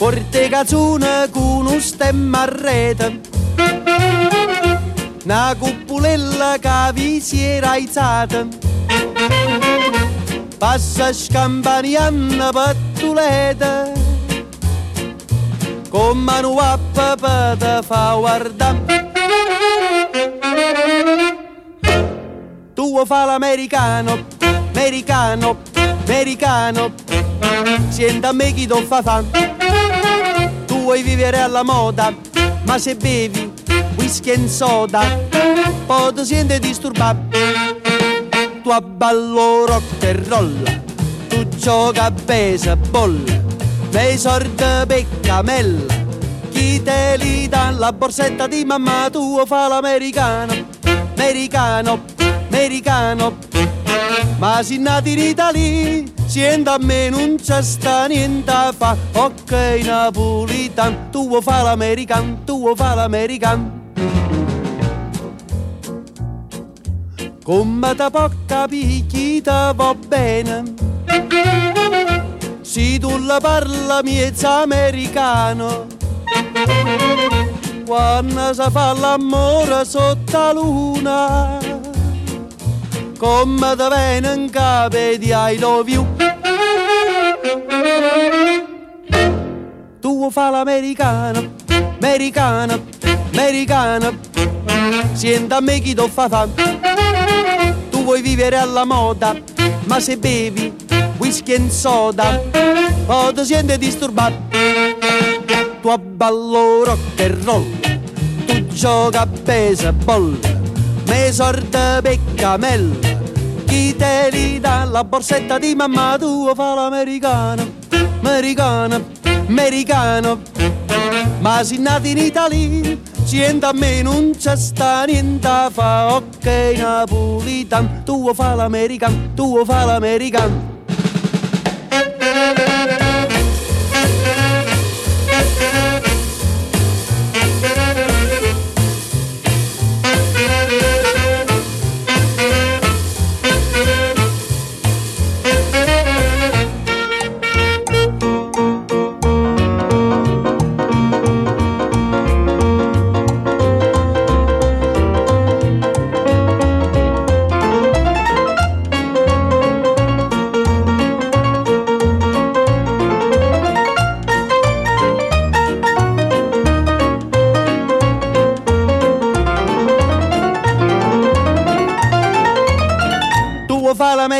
porte cazzone con un stemma a rete. Una cupulella che vi si era aizzata. Passa scampanianna pattuleta. Con mano a papà te fa guardare. Tu fa l'americano, americano, americano. Senta a me chi ti fa fa. Vuoi vivere alla moda, ma se bevi whisky e soda, poi ti senti disturbato. Tu abballo rock e roll, tu gioca a baseball, nei sordi peccamella. Chi te li dà la borsetta di mamma tua fa l'americano, americano, americano. Ma si nati in Italia, siendo a me non c'è sta niente a fa. Ok napolitan, tu vuoi fa l'americano, tu vuoi fa l'americano. Come te può capire chi va bene? Se tu la parla miezza americano Quando si fa l'amore sotto la luna Come te in capo di I love you. Tu fa l'americano, americano, americano Senta a me chi ti fa Tu vuoi vivere alla moda Ma se bevi whisky e soda Poi ti senti disturbato. Tu abballo rock and roll Tu gioca a baseball Me sorte peccamella Chi te li dà la borsetta di mamma tua fa l'americano Americano, americano. Ma si nati in Italia Sienta a me non c'è sta niente fa Ok napolitan Tu vuoi fa l'americano, tu vuoi fa l'americano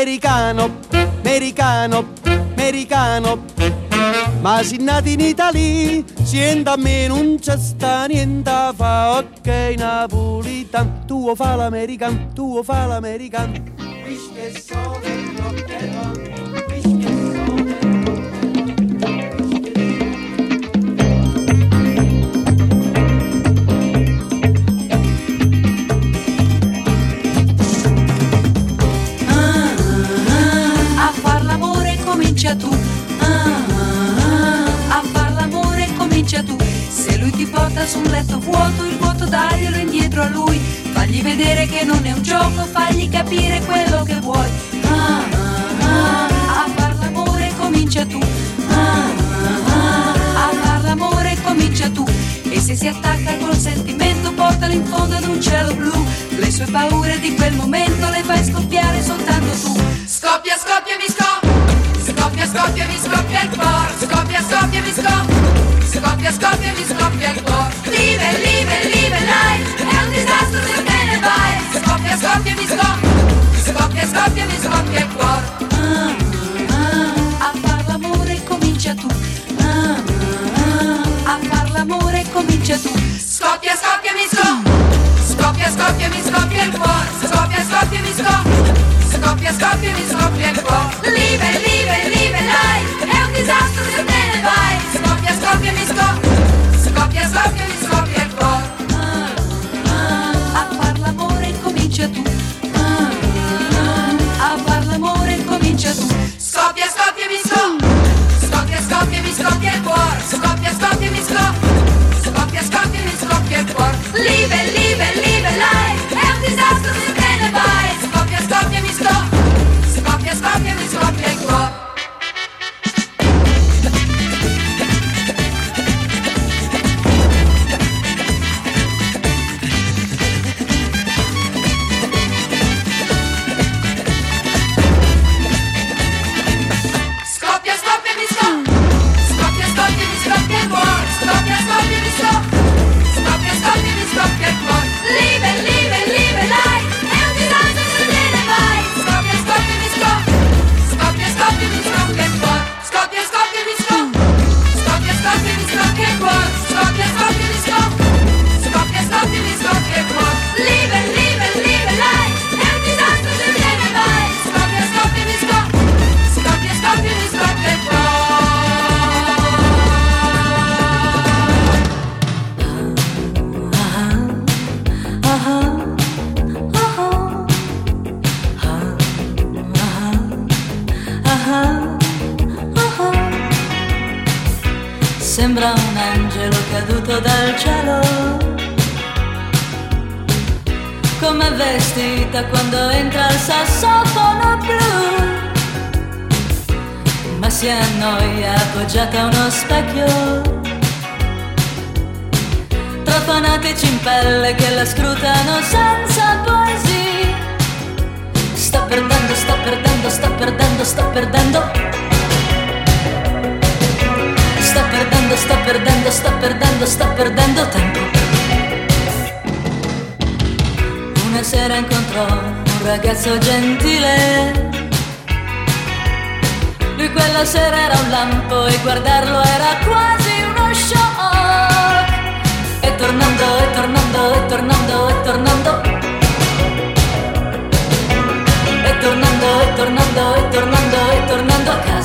l'americano, americano, americano. Ma si nati in Italia, sienta a me non c'è sta niente fa. Ok napolitan, tu vuoi fa l'americano, tu vuoi fa l'americano. Whisky e rock and roll, comincia tu. Ah, ah, ah. A far l'amore comincia tu. Se lui ti porta su un letto vuoto, il vuoto daglielo indietro a lui. Fagli vedere che non è un gioco, fagli capire quello che vuoi. Ah. A far l'amore comincia tu. Ah. A far l'amore comincia tu. E se si attacca col sentimento, portalo in fondo ad un cielo blu. Le sue paure di quel momento le fai scoppiare soltanto tu. Scoppia, scoppia, mi scoppia. Scoppia, scoppia, mi scoppia il cuore. Scoppia, scoppia, mi scoppia. Scoppia, scoppia, mi scoppia il cuore. Live, live, live, life. È un disastro se te ne vai. Scoppia, scoppia, mi scoppia. Scoppia, scoppia, mi scoppia il cuore. A far l'amore comincia tu. A far l'amore comincia tu. Scoppia, scoppia, mi scoppia. Scoppia, scoppia, mi scoppia il cuore. Scoppia, scoppia, mi scoppia. Scoppia, scoppia, mi scoppia il cuore. Live, live, live, disastro se te ne vai. Scoppia, scoppia, mi scoppia. Scoppia, scoppia, mi scoppia il cuore. A far l'amore comincia tu. A far l'amore comincia tu. Scoppia, scoppia, mi scoppia. Scoppia, scoppia, mi scoppia il cuore. Scoppia, scoppia, mi scoppia. Scoppia, scoppia, mi scoppia il cuore. Live, cielo. Come vestita quando entra il sassofono blu. Ma si annoia appoggiata a uno specchio. Tra fanatici in pelle che la scrutano senza poesia. Sta perdendo, sta perdendo, sta perdendo, sta perdendo perdendo, sta perdendo, sta perdendo, sta perdendo tempo. Una sera incontrò un ragazzo gentile. Lui quella sera era un lampo e guardarlo era quasi uno shock. E tornando, e tornando, e tornando, e tornando. E tornando, e tornando, e tornando, e tornando a casa.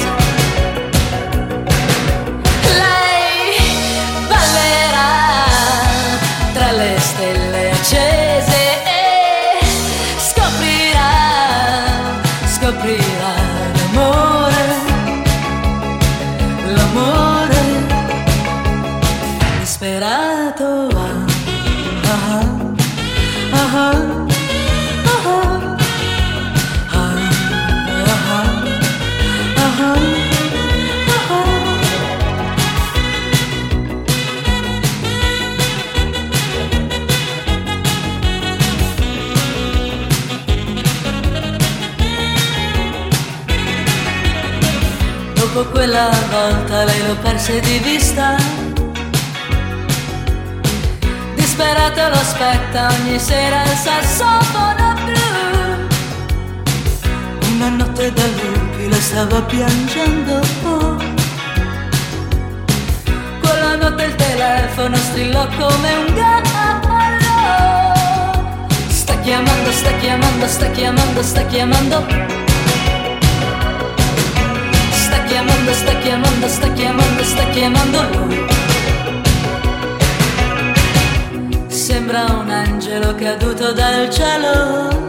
Dopo quella volta lei lo perse di vista. Disperato lo aspetta ogni sera il sassofono blu. Una notte da lupi la stava piangendo. Quella notte il telefono strillò come un gallo. Sta chiamando, sta chiamando, sta chiamando, sta chiamando chiamando, sta chiamando, sta chiamando, sta chiamando lui. Sembra un angelo caduto dal cielo.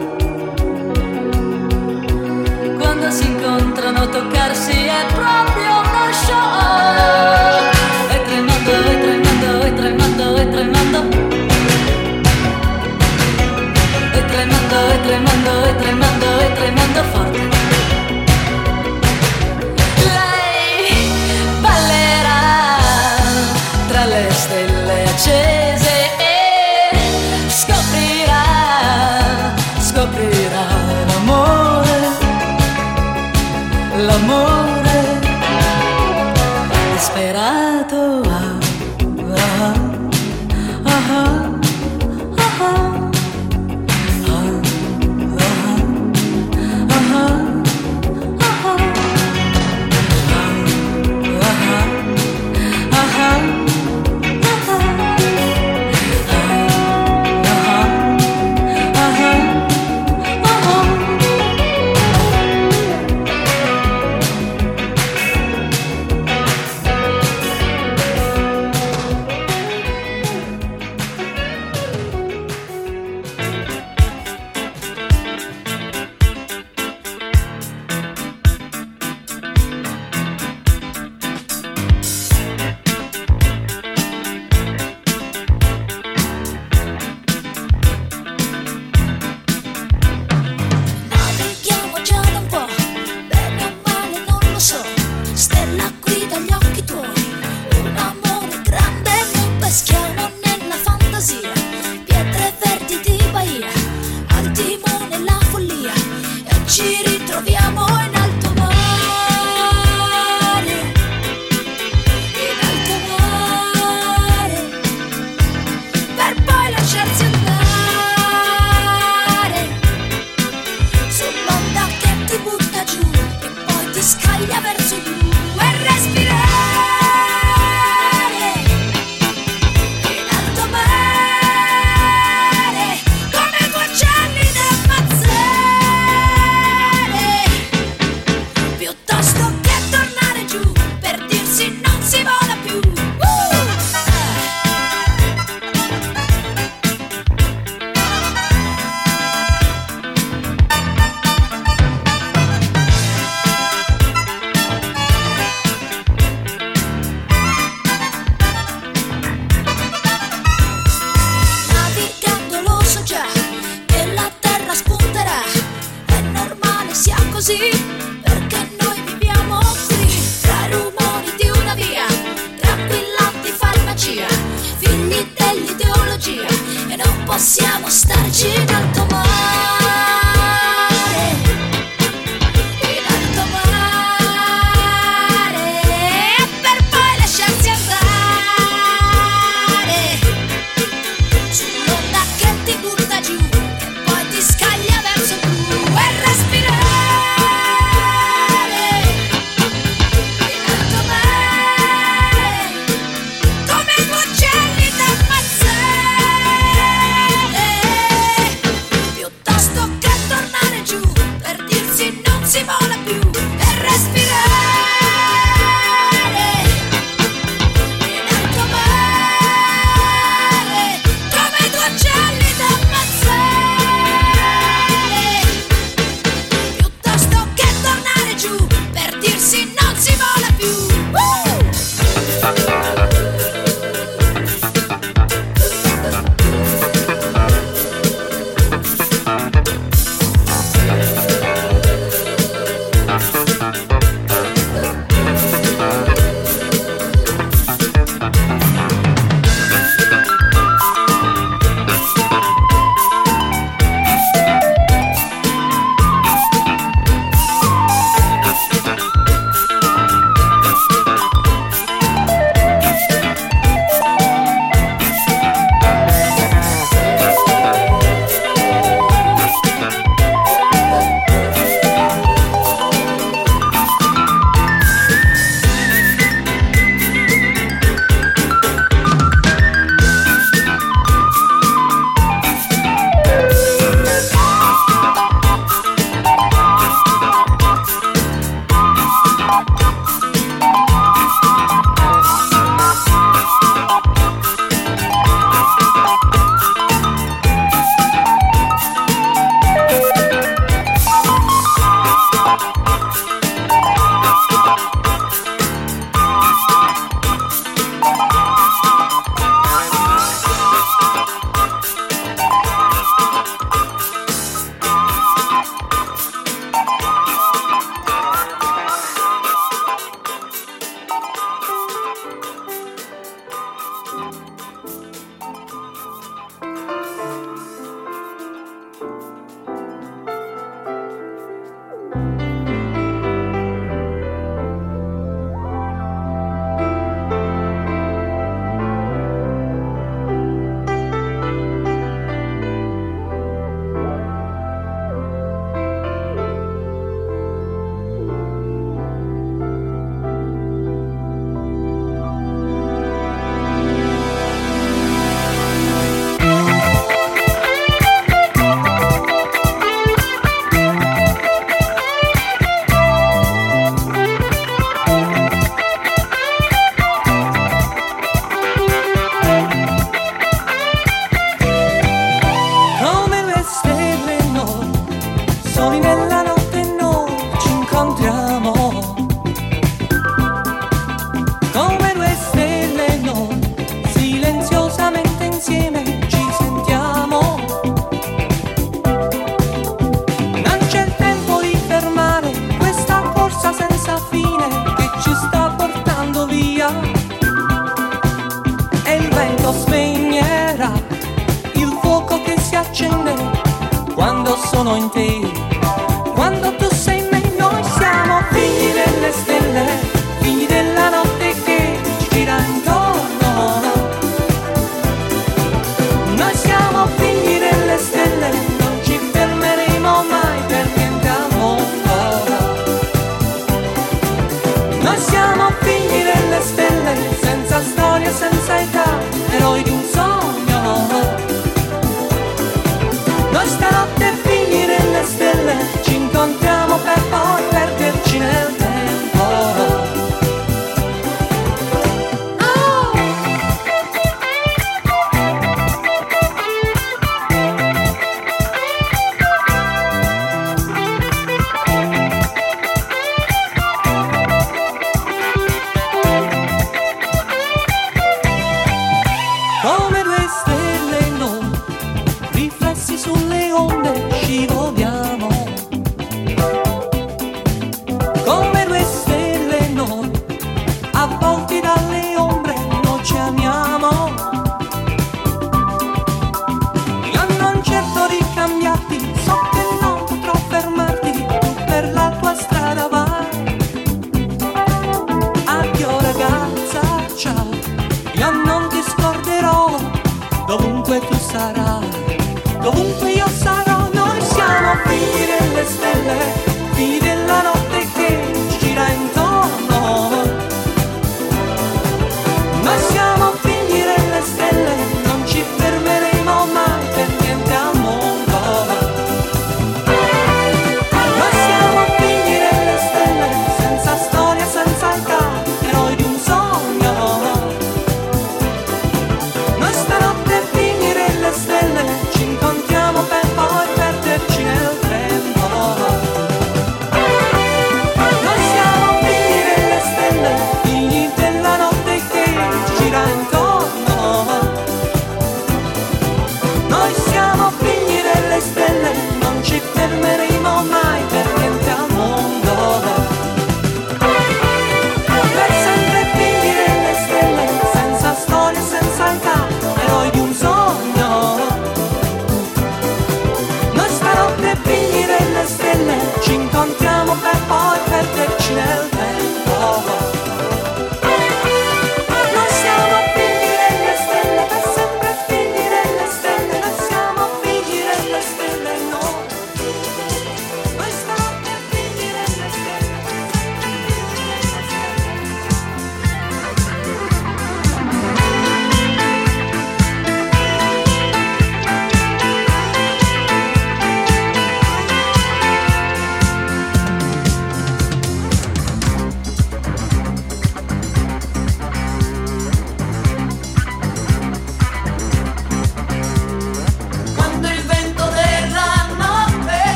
possiamo starci tanto male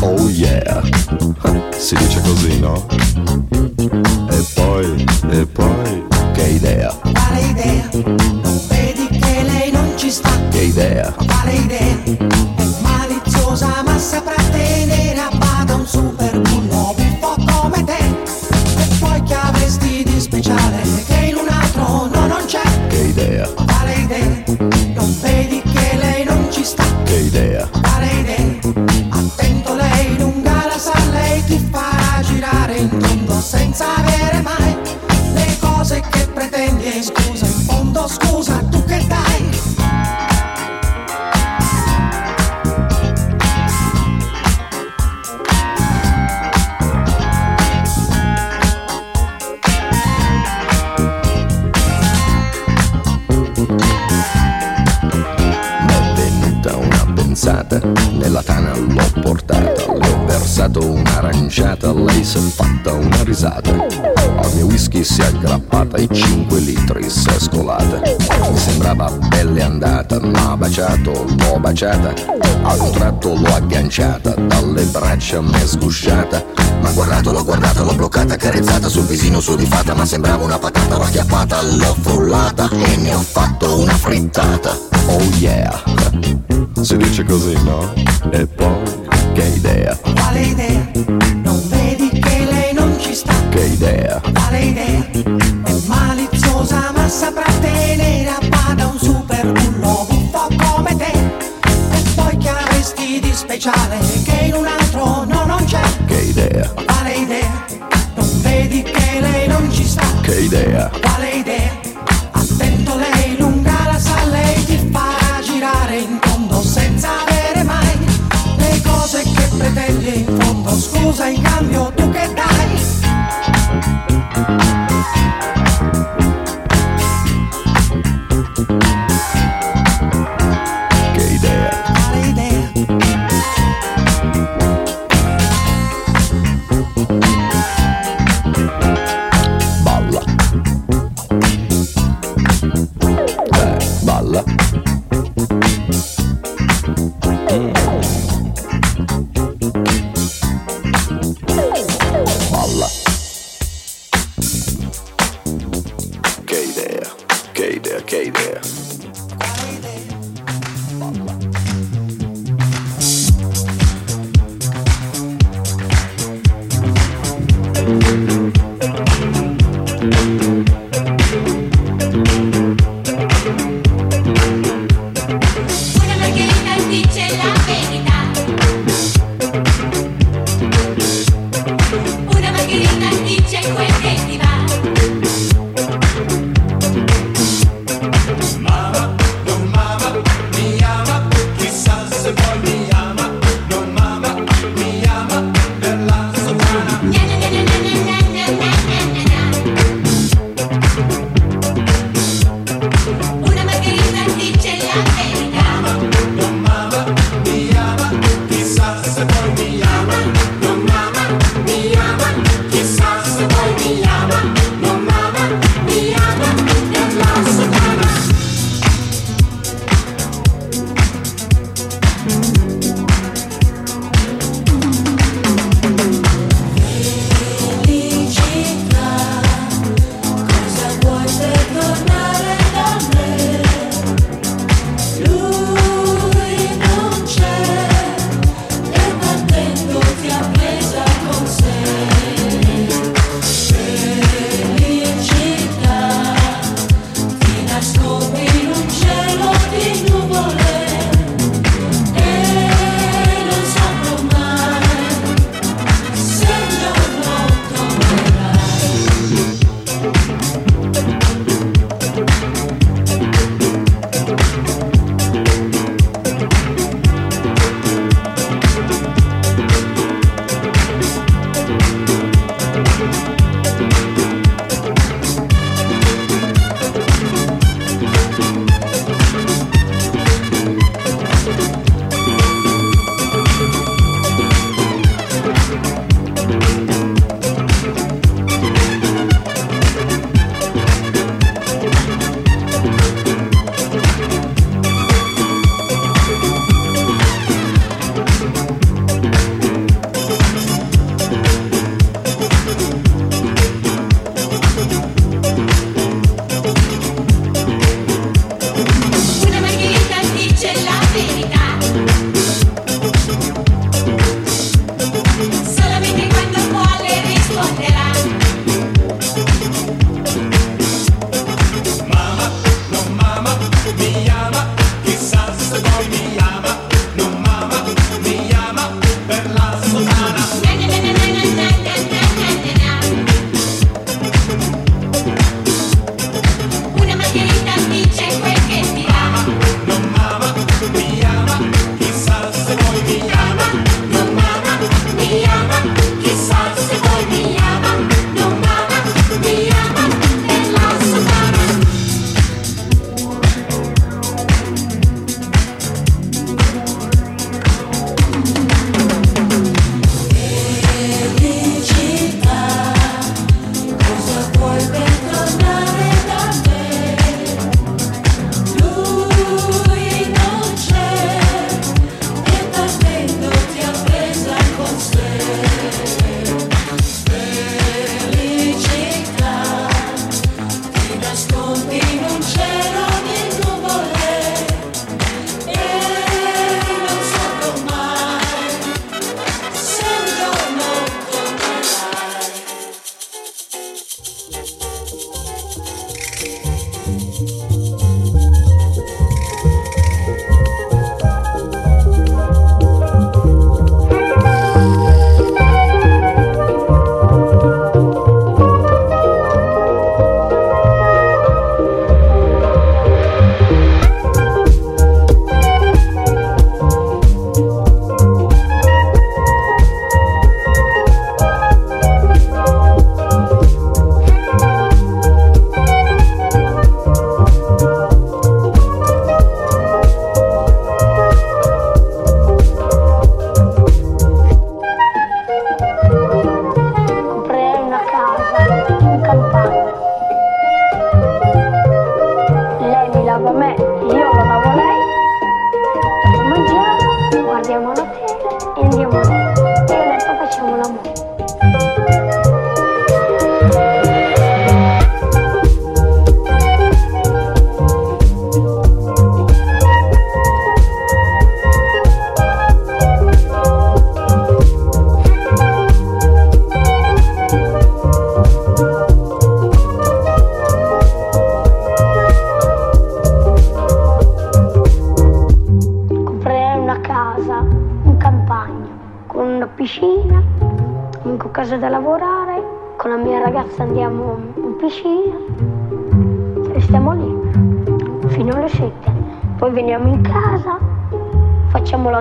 Oh yeah Si dice così, no? E poi, e poi Che idea Quale idea? Non vedi che lei non ci sta Che idea Quale idea? E 5 litri scolata. Mi sembrava belle andata, ma baciato, l'ho baciata, a un tratto l'ho agganciata, dalle braccia m'è sgusciata. Ma guardato, l'ho guardata, l'ho bloccata, carezzata sul visino su di fatta, ma sembrava una patata, l'ho acchiappata, l'ho frullata e ne ho fatto una frittata. Oh yeah! Si dice così, no? E poi, che idea, Quale idea? Che idea, Quale idea? È maliziosa ma saprà tenere a bada un super bullo buffo come te. E poi che avresti di speciale che in un altro no non c'è? che idea, Quale idea? Non vedi che lei non ci sta? che idea, Quale idea? Attento lei lunga la sa, lei ti farà girare in tondo senza avere mai le cose che pretendi in fondo. Scusa in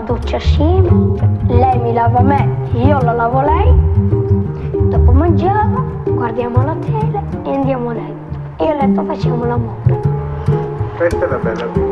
doccia assieme, lei mi lava me, io la lavo lei, dopo mangiamo, guardiamo la tele e andiamo a letto. Io a letto facciamo l'amore. Questa è la bella vita.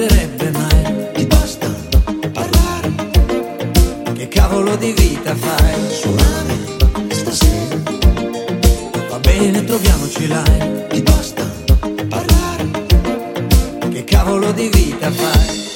smetterebbe mai. Ti basta parlare. Che cavolo di vita fai? Suonare stasera. Va bene, troviamoci là. Ti basta parlare. Che cavolo di vita fai?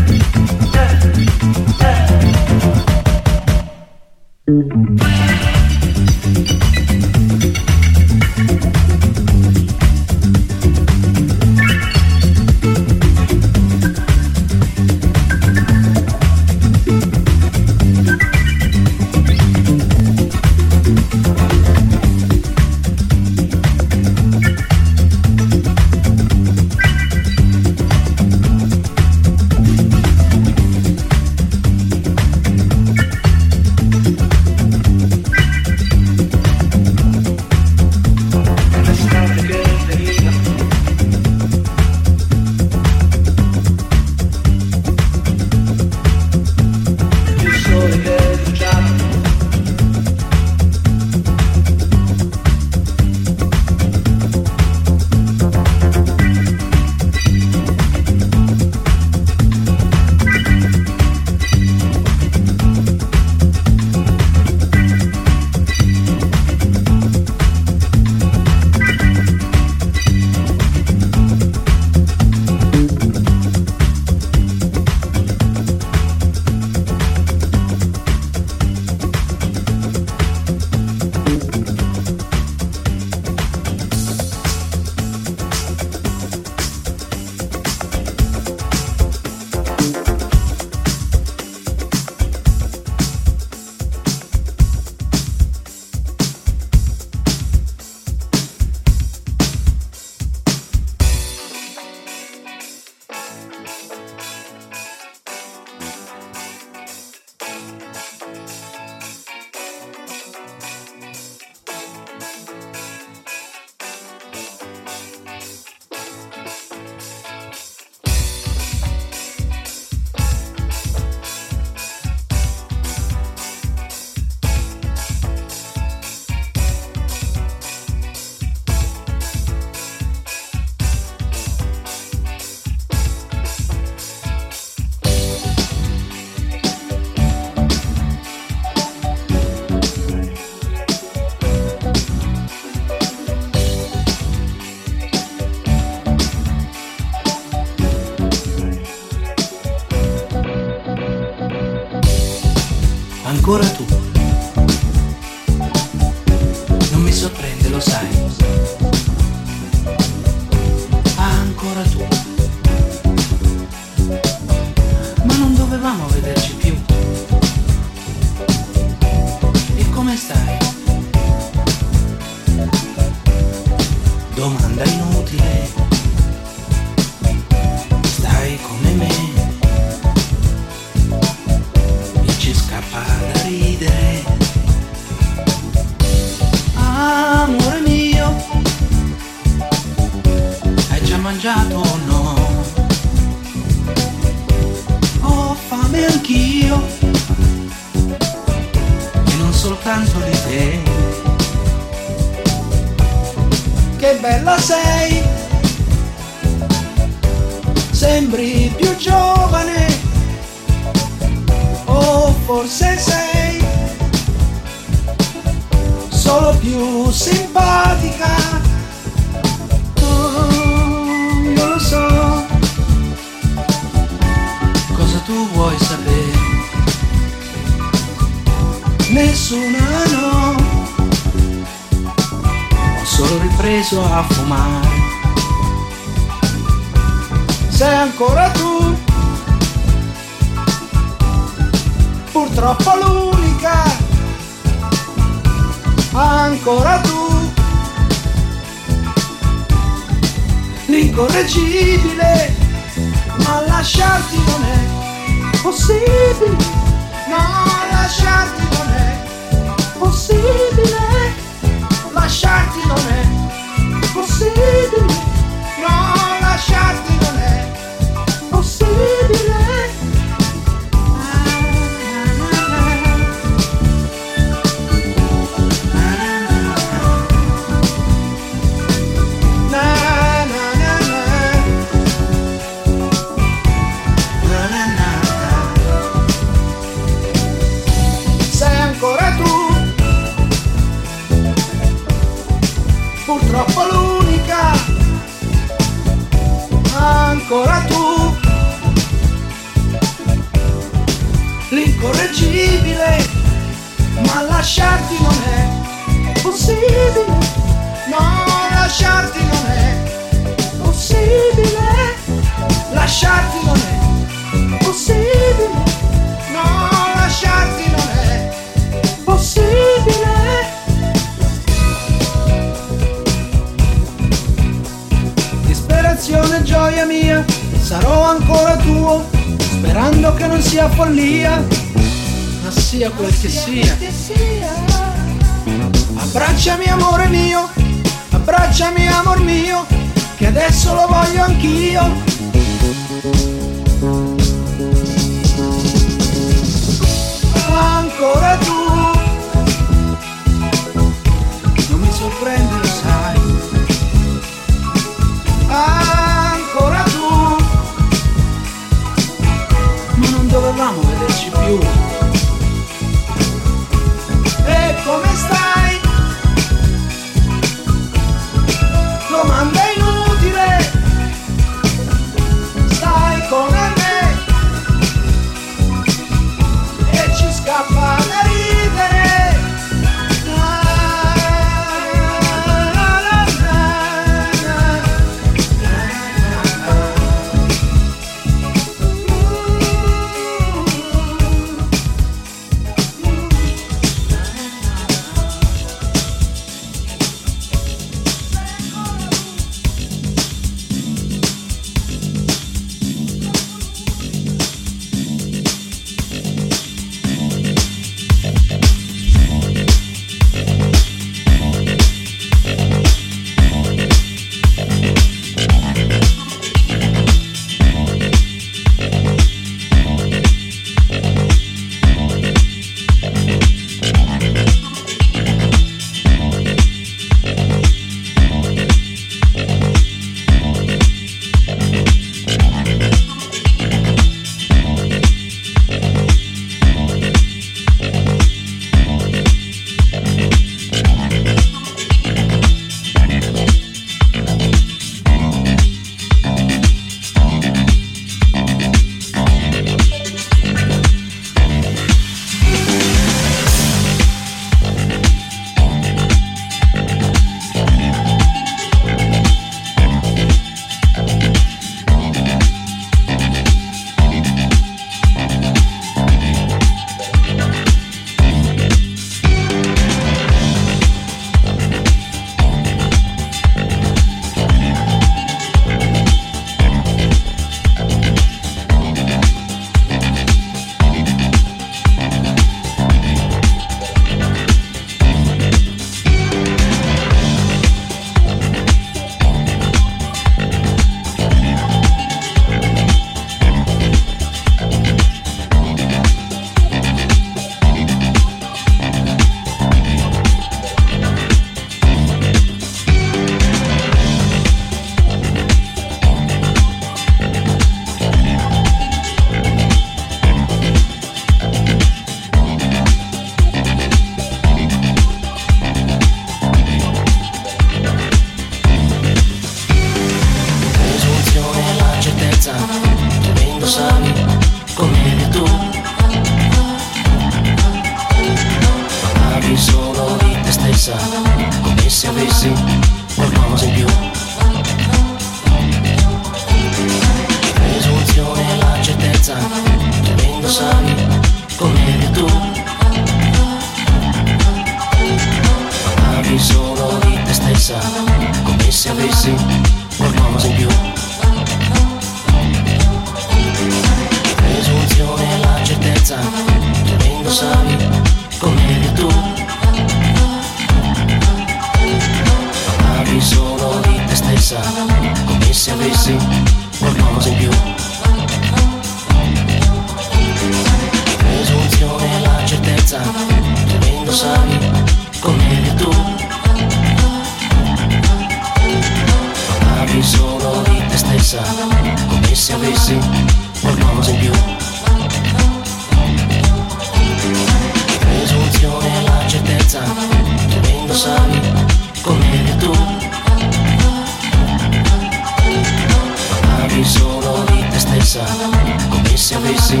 Se avessi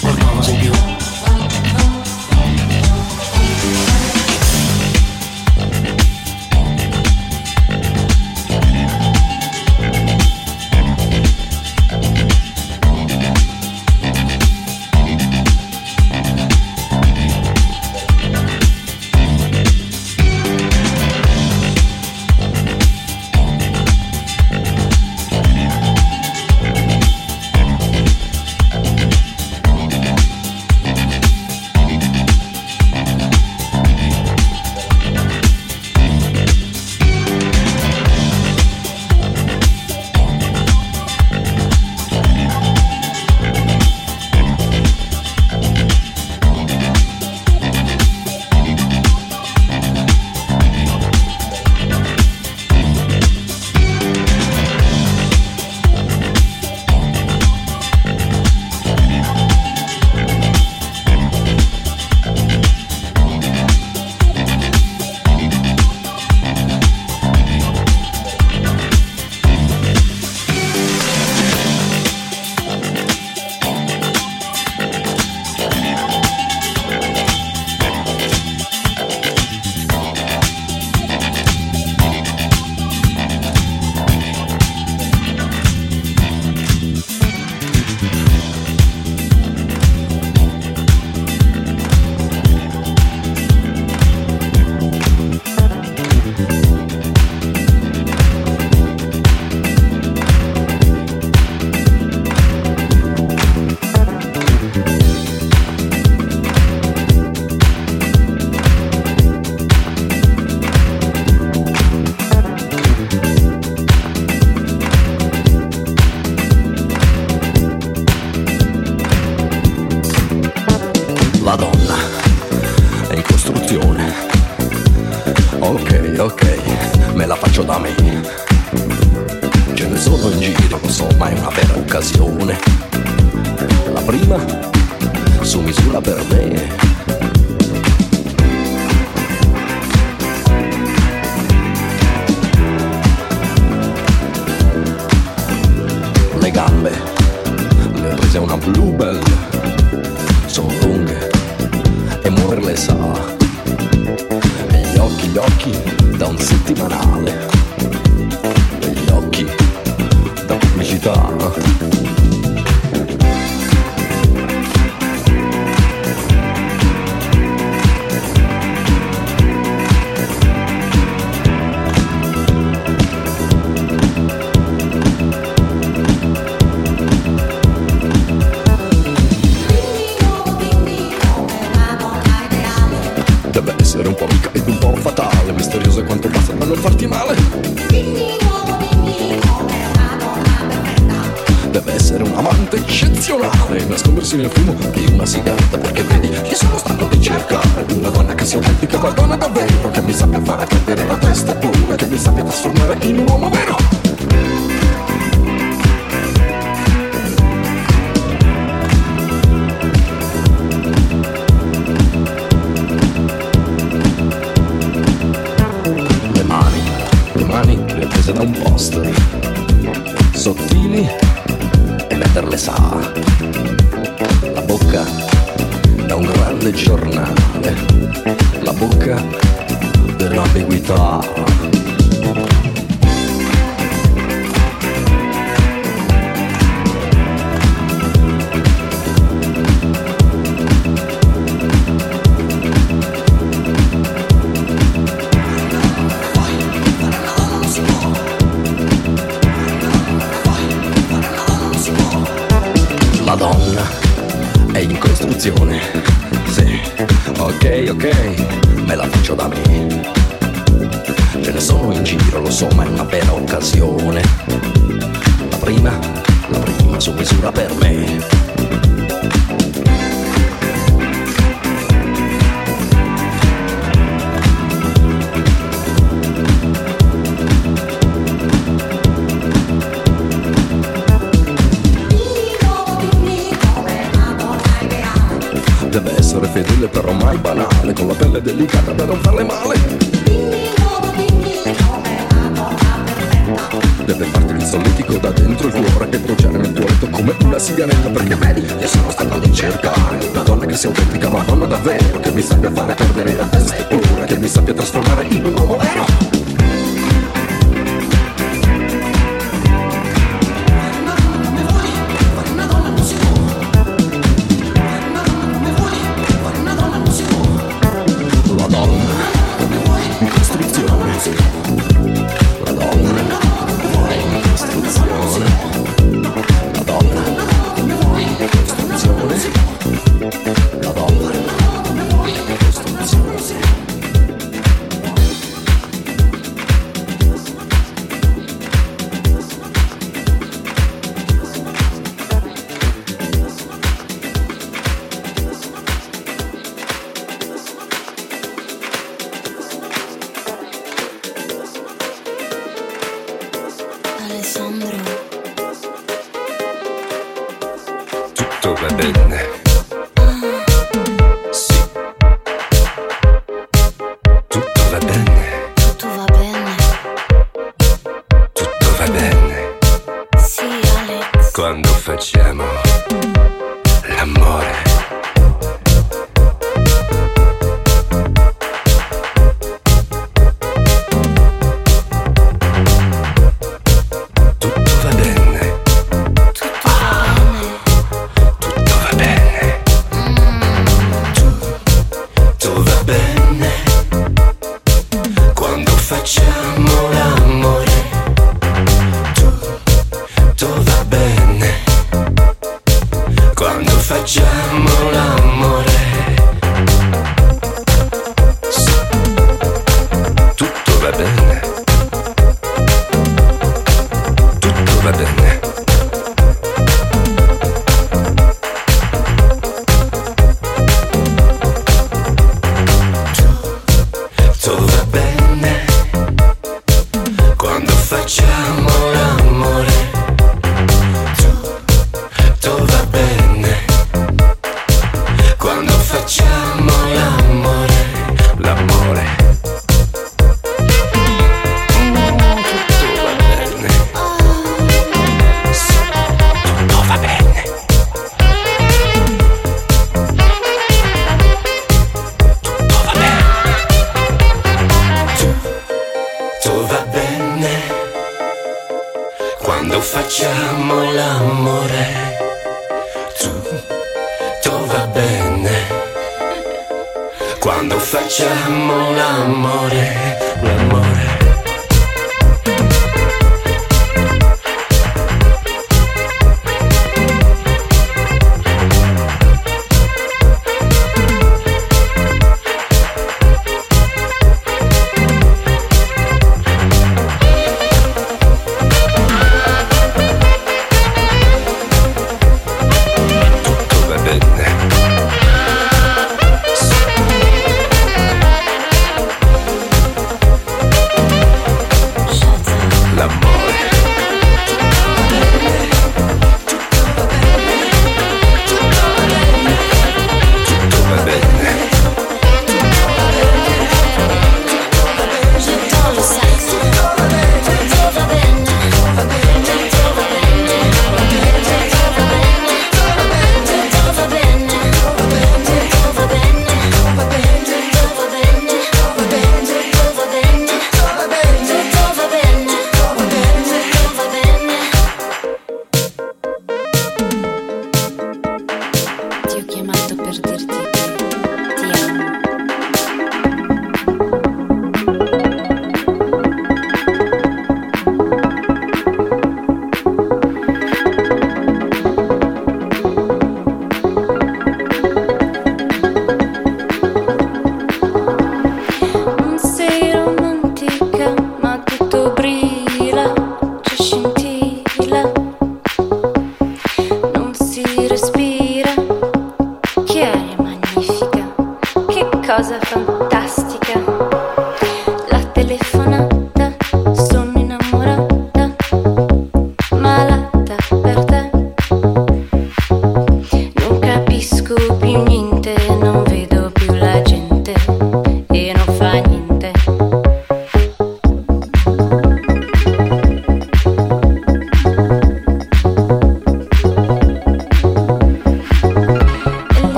qualcosa in più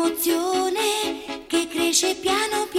un'emozione che cresce piano piano.